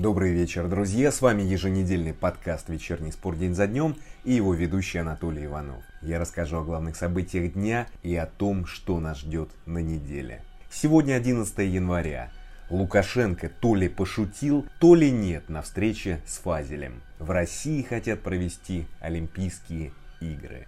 Добрый вечер, друзья! С вами еженедельный подкаст «Вечерний спор день за днем» и его ведущий Анатолий Иванов. Я расскажу о главных событиях дня и о том, что нас ждет на неделе. Сегодня 11 января. Лукашенко то ли пошутил, то ли нет на встрече с Фазелем. В России хотят провести Олимпийские игры.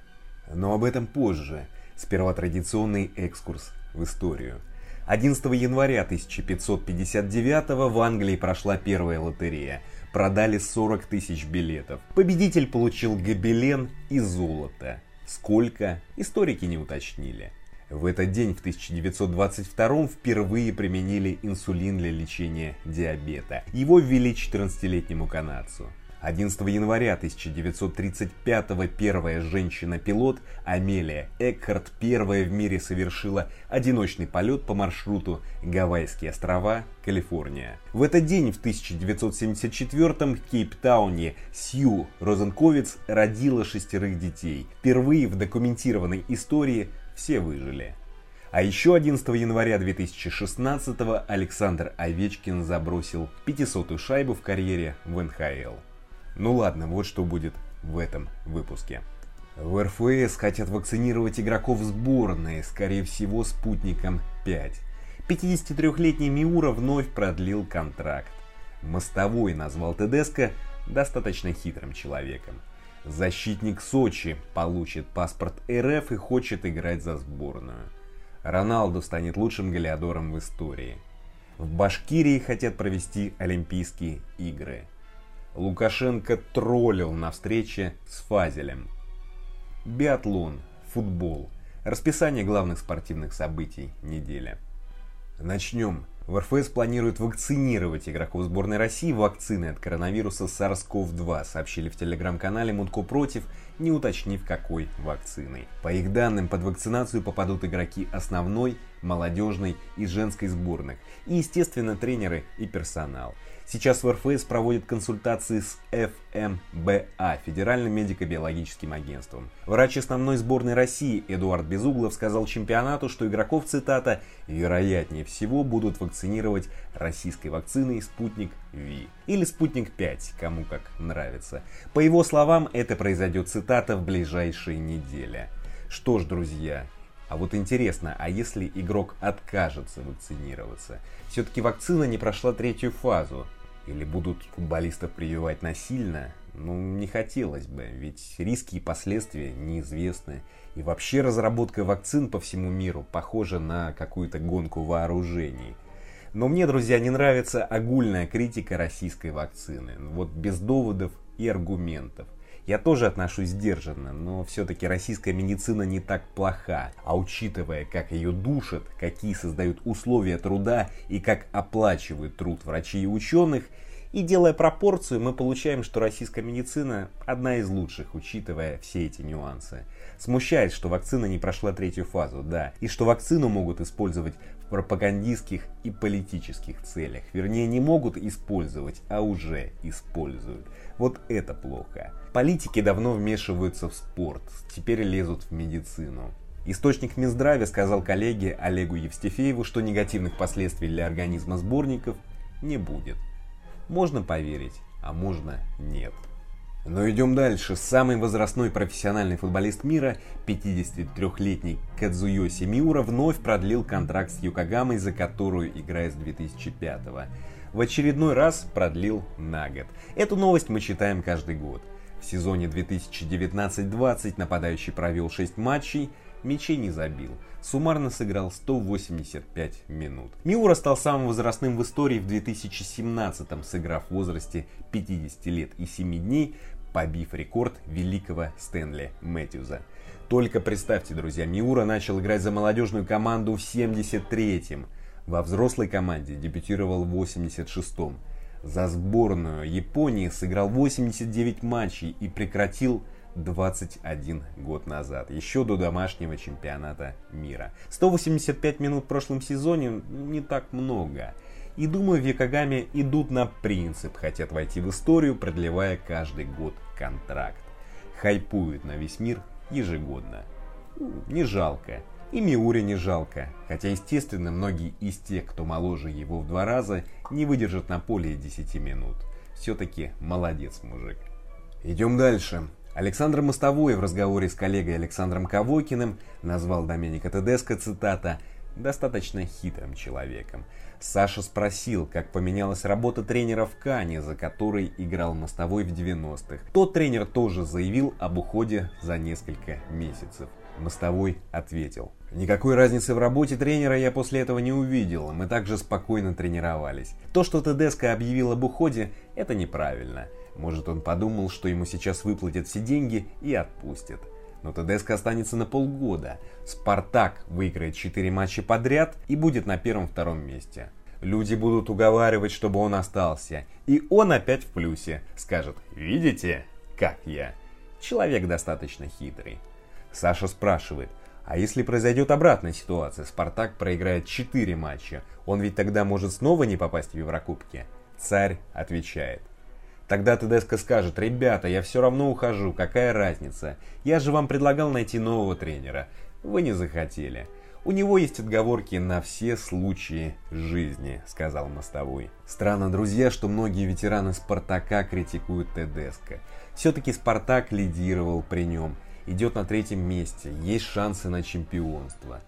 Но об этом позже. Сперва традиционный экскурс в историю – 11 января 1559 в Англии прошла первая лотерея. Продали 40 тысяч билетов. Победитель получил гобелен и золото. Сколько? Историки не уточнили. В этот день, в 1922 впервые применили инсулин для лечения диабета. Его ввели 14-летнему канадцу. 11 января 1935 первая женщина-пилот Амелия Экхарт первая в мире совершила одиночный полет по маршруту Гавайские острова, Калифорния. В этот день в 1974 в Кейптауне Сью Розенковиц родила шестерых детей. Впервые в документированной истории все выжили. А еще 11 января 2016 Александр Овечкин забросил 500-ю шайбу в карьере в НХЛ. Ну ладно, вот что будет в этом выпуске. В РФС хотят вакцинировать игроков сборной, скорее всего, спутником 5. 53-летний Миура вновь продлил контракт. Мостовой назвал Тедеско достаточно хитрым человеком. Защитник Сочи получит паспорт РФ и хочет играть за сборную. Роналду станет лучшим голеадором в истории. В Башкирии хотят провести Олимпийские игры. Лукашенко троллил на встрече с Фазелем. Биатлон, футбол. Расписание главных спортивных событий недели. Начнем. В РФС планируют вакцинировать игроков сборной России вакциной от коронавируса SARS-CoV-2, сообщили в телеграм-канале Мутко против, не уточнив какой вакциной. По их данным, под вакцинацию попадут игроки основной, молодежной и женской сборных, и, естественно, тренеры и персонал. Сейчас в РФС проводят консультации с ФМБА, Федеральным медико-биологическим агентством. Врач основной сборной России Эдуард Безуглов сказал чемпионату, что игроков, цитата, вероятнее всего будут вакцинировать российской вакциной «Спутник Ви» или «Спутник-5», кому как нравится. По его словам, это произойдет, цитата, в ближайшие недели. Что ж, друзья, а вот интересно, а если игрок откажется вакцинироваться? Все-таки вакцина не прошла третью фазу. Или будут футболистов прививать насильно? Ну, не хотелось бы, ведь риски и последствия неизвестны. И вообще разработка вакцин по всему миру похожа на какую-то гонку вооружений. Но мне, друзья, не нравится огульная критика российской вакцины. Вот без доводов и аргументов. Я тоже отношусь сдержанно, но все-таки российская медицина не так плоха. А учитывая, как ее душат, какие создают условия труда и как оплачивают труд врачей и ученых, и делая пропорцию, мы получаем, что российская медицина одна из лучших, учитывая все эти нюансы. Смущает, что вакцина не прошла третью фазу, да, и что вакцину могут использовать пропагандистских и политических целях. Вернее, не могут использовать, а уже используют. Вот это плохо. Политики давно вмешиваются в спорт, теперь лезут в медицину. Источник Минздравия сказал коллеге Олегу Евстифееву, что негативных последствий для организма сборников не будет. Можно поверить, а можно нет. Но идем дальше. Самый возрастной профессиональный футболист мира, 53-летний Кадзуёси Миура, вновь продлил контракт с Юкагамой, за которую играет с 2005 -го. В очередной раз продлил на год. Эту новость мы читаем каждый год. В сезоне 2019-20 нападающий провел 6 матчей, мячей не забил. Суммарно сыграл 185 минут. Миура стал самым возрастным в истории в 2017-м, сыграв в возрасте 50 лет и 7 дней, побив рекорд великого Стэнли Мэтьюза. Только представьте, друзья, Миура начал играть за молодежную команду в 73-м. Во взрослой команде дебютировал в 86-м. За сборную Японии сыграл 89 матчей и прекратил 21 год назад, еще до домашнего чемпионата мира. 185 минут в прошлом сезоне не так много. И думаю, в Якогаме идут на принцип, хотят войти в историю, продлевая каждый год контракт. Хайпуют на весь мир ежегодно. Не жалко. И Миури не жалко, хотя, естественно, многие из тех, кто моложе его в два раза, не выдержат на поле 10 минут. Все-таки молодец мужик. Идем дальше. Александр Мостовой в разговоре с коллегой Александром Ковокиным назвал Доменика Тедеско, цитата, «достаточно хитрым человеком». Саша спросил, как поменялась работа тренера в Кане, за которой играл Мостовой в 90-х. Тот тренер тоже заявил об уходе за несколько месяцев. Мостовой ответил. Никакой разницы в работе тренера я после этого не увидел, мы также спокойно тренировались. То, что Тедеско объявил об уходе, это неправильно. Может он подумал, что ему сейчас выплатят все деньги и отпустят. Но Тедеско останется на полгода. Спартак выиграет 4 матча подряд и будет на первом-втором месте. Люди будут уговаривать, чтобы он остался. И он опять в плюсе. Скажет, видите, как я? Человек достаточно хитрый. Саша спрашивает, а если произойдет обратная ситуация, Спартак проиграет 4 матча, он ведь тогда может снова не попасть в Еврокубки? Царь отвечает. Тогда Тедеско скажет, ребята, я все равно ухожу, какая разница? Я же вам предлагал найти нового тренера. Вы не захотели. У него есть отговорки на все случаи жизни, сказал Мостовой. Странно, друзья, что многие ветераны Спартака критикуют Тедеско. Все-таки Спартак лидировал при нем идет на третьем месте, есть шансы на чемпионство.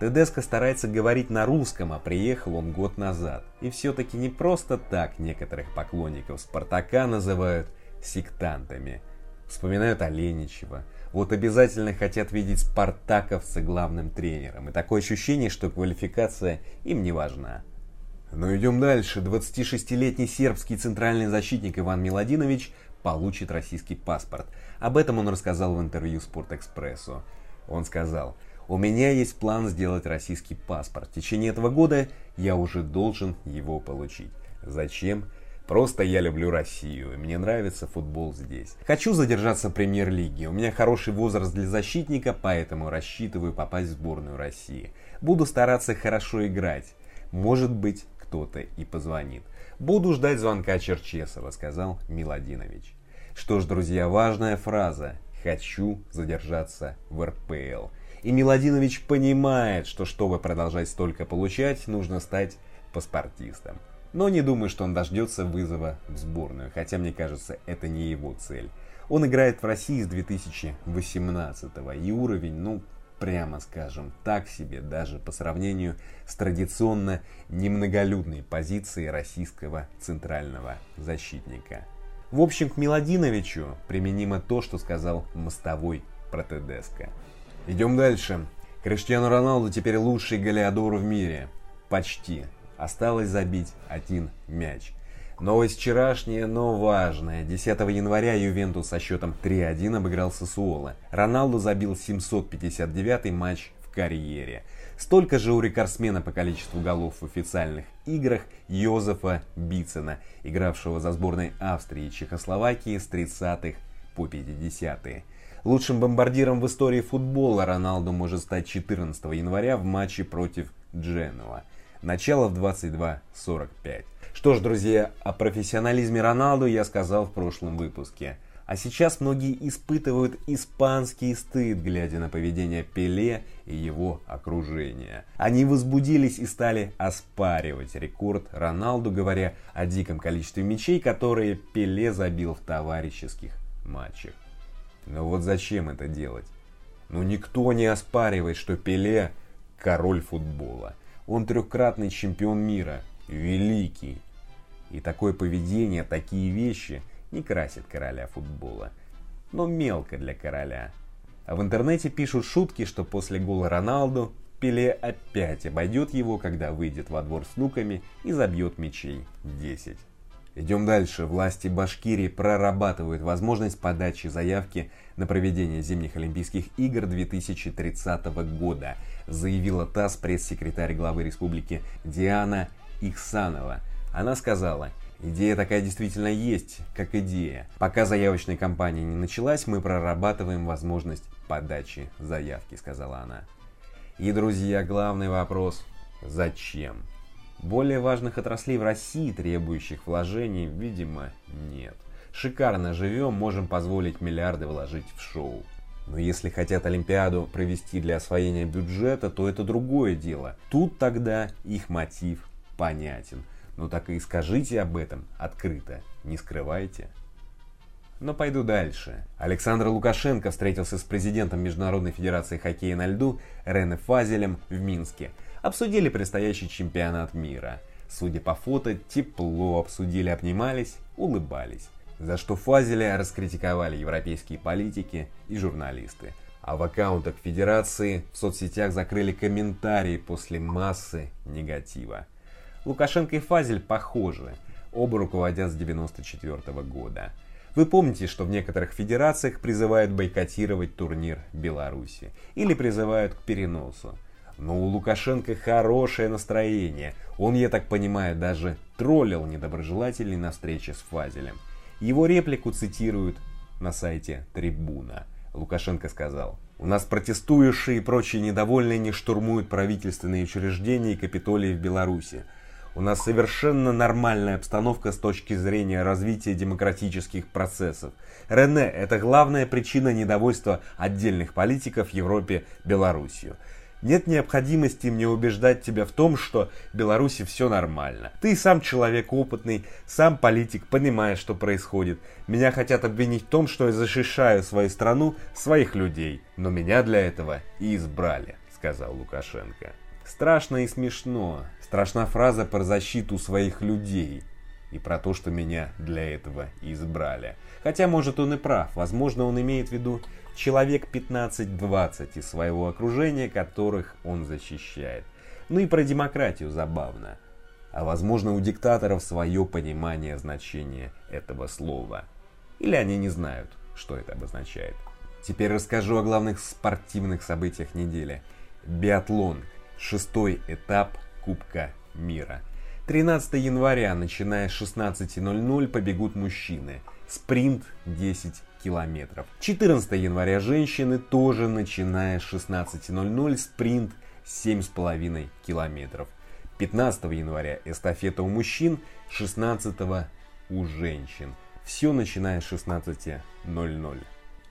Тедеско старается говорить на русском, а приехал он год назад. И все-таки не просто так некоторых поклонников Спартака называют сектантами. Вспоминают Оленичева. Вот обязательно хотят видеть спартаковца главным тренером. И такое ощущение, что квалификация им не важна. Но идем дальше. 26-летний сербский центральный защитник Иван Миладинович получит российский паспорт. Об этом он рассказал в интервью Спортэкспрессу. Он сказал, у меня есть план сделать российский паспорт. В течение этого года я уже должен его получить. Зачем? Просто я люблю Россию, и мне нравится футбол здесь. Хочу задержаться в премьер-лиге. У меня хороший возраст для защитника, поэтому рассчитываю попасть в сборную России. Буду стараться хорошо играть. Может быть, кто-то и позвонит. Буду ждать звонка Черчесова, сказал Миладинович. Что ж, друзья, важная фраза. Хочу задержаться в РПЛ. И Миладинович понимает, что чтобы продолжать столько получать, нужно стать паспортистом. Но не думаю, что он дождется вызова в сборную, хотя мне кажется, это не его цель. Он играет в России с 2018 и уровень, ну, прямо скажем, так себе даже по сравнению с традиционно немноголюдной позицией российского центрального защитника. В общем, к Миладиновичу применимо то, что сказал Мостовой про Тедеско. Идем дальше. Криштиану Роналду теперь лучший голеадор в мире. Почти. Осталось забить один мяч. Новость вчерашняя, но важная. 10 января Ювентус со счетом 3-1 обыграл Сосуола. Роналду забил 759 матч в карьере. Столько же у рекордсмена по количеству голов в официальных играх Йозефа Бицена, игравшего за сборной Австрии и Чехословакии с 30-х по 50-е. Лучшим бомбардиром в истории футбола Роналду может стать 14 января в матче против Дженуа. Начало в 22.45. Что ж, друзья, о профессионализме Роналду я сказал в прошлом выпуске. А сейчас многие испытывают испанский стыд, глядя на поведение Пеле и его окружения. Они возбудились и стали оспаривать рекорд Роналду, говоря о диком количестве мячей, которые Пеле забил в товарищеских матчах. Но вот зачем это делать? Ну никто не оспаривает, что Пеле король футбола. Он трехкратный чемпион мира, великий. И такое поведение, такие вещи – не красит короля футбола. Но мелко для короля. А в интернете пишут шутки, что после гола Роналду Пеле опять обойдет его, когда выйдет во двор с луками и забьет мячей 10. Идем дальше. Власти Башкирии прорабатывают возможность подачи заявки на проведение зимних Олимпийских игр 2030 года, заявила ТАСС пресс-секретарь главы республики Диана Ихсанова. Она сказала, Идея такая действительно есть, как идея. Пока заявочная кампания не началась, мы прорабатываем возможность подачи заявки, сказала она. И, друзья, главный вопрос – зачем? Более важных отраслей в России, требующих вложений, видимо, нет. Шикарно живем, можем позволить миллиарды вложить в шоу. Но если хотят Олимпиаду провести для освоения бюджета, то это другое дело. Тут тогда их мотив понятен. Ну так и скажите об этом открыто, не скрывайте. Но пойду дальше. Александр Лукашенко встретился с президентом Международной Федерации Хоккея на льду Рене Фазелем в Минске. Обсудили предстоящий чемпионат мира. Судя по фото, тепло обсудили, обнимались, улыбались. За что Фазеля раскритиковали европейские политики и журналисты. А в аккаунтах Федерации в соцсетях закрыли комментарии после массы негатива. Лукашенко и Фазель похожи, оба руководят с 94 года. Вы помните, что в некоторых федерациях призывают бойкотировать турнир Беларуси или призывают к переносу. Но у Лукашенко хорошее настроение. Он, я так понимаю, даже троллил недоброжелателей на встрече с Фазелем. Его реплику цитируют на сайте Трибуна. Лукашенко сказал, «У нас протестующие и прочие недовольные не штурмуют правительственные учреждения и Капитолии в Беларуси. У нас совершенно нормальная обстановка с точки зрения развития демократических процессов. Рене – это главная причина недовольства отдельных политиков в Европе Белоруссию. Нет необходимости мне убеждать тебя в том, что в Беларуси все нормально. Ты сам человек опытный, сам политик, понимаешь, что происходит. Меня хотят обвинить в том, что я защищаю свою страну, своих людей. Но меня для этого и избрали, сказал Лукашенко. Страшно и смешно. Страшна фраза про защиту своих людей и про то, что меня для этого избрали. Хотя, может, он и прав. Возможно, он имеет в виду человек 15-20 из своего окружения, которых он защищает. Ну и про демократию забавно. А возможно, у диктаторов свое понимание значения этого слова. Или они не знают, что это обозначает. Теперь расскажу о главных спортивных событиях недели. Биатлон. Шестой этап Кубка мира. 13 января, начиная с 16.00, побегут мужчины. Спринт 10 километров. 14 января женщины тоже начиная с 16.00, спринт 7,5 километров. 15 января эстафета у мужчин, 16 у женщин. Все начиная с 16.00.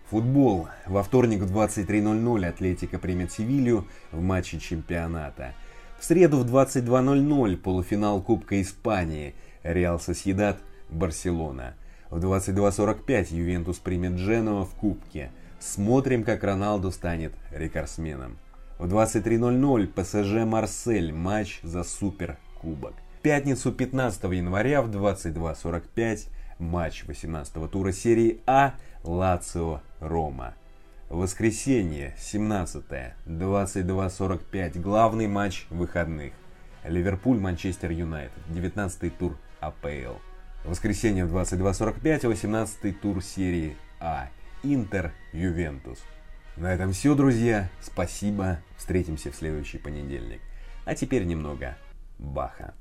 Футбол. Во вторник в 23.00 Атлетика примет Севилью в матче чемпионата. В среду в 22.00 полуфинал Кубка Испании. Реал Соседат, Барселона. В 22.45 Ювентус примет Дженуа в Кубке. Смотрим, как Роналду станет рекордсменом. В 23.00 ПСЖ Марсель. Матч за Суперкубок. В пятницу 15 января в 22.45 матч 18 тура серии А Лацио Рома. Воскресенье, 17 22.45. Главный матч выходных. Ливерпуль, Манчестер Юнайтед. 19 тур АПЛ. Воскресенье в 22.45, 18 тур серии А. Интер, Ювентус. На этом все, друзья. Спасибо. Встретимся в следующий понедельник. А теперь немного Баха.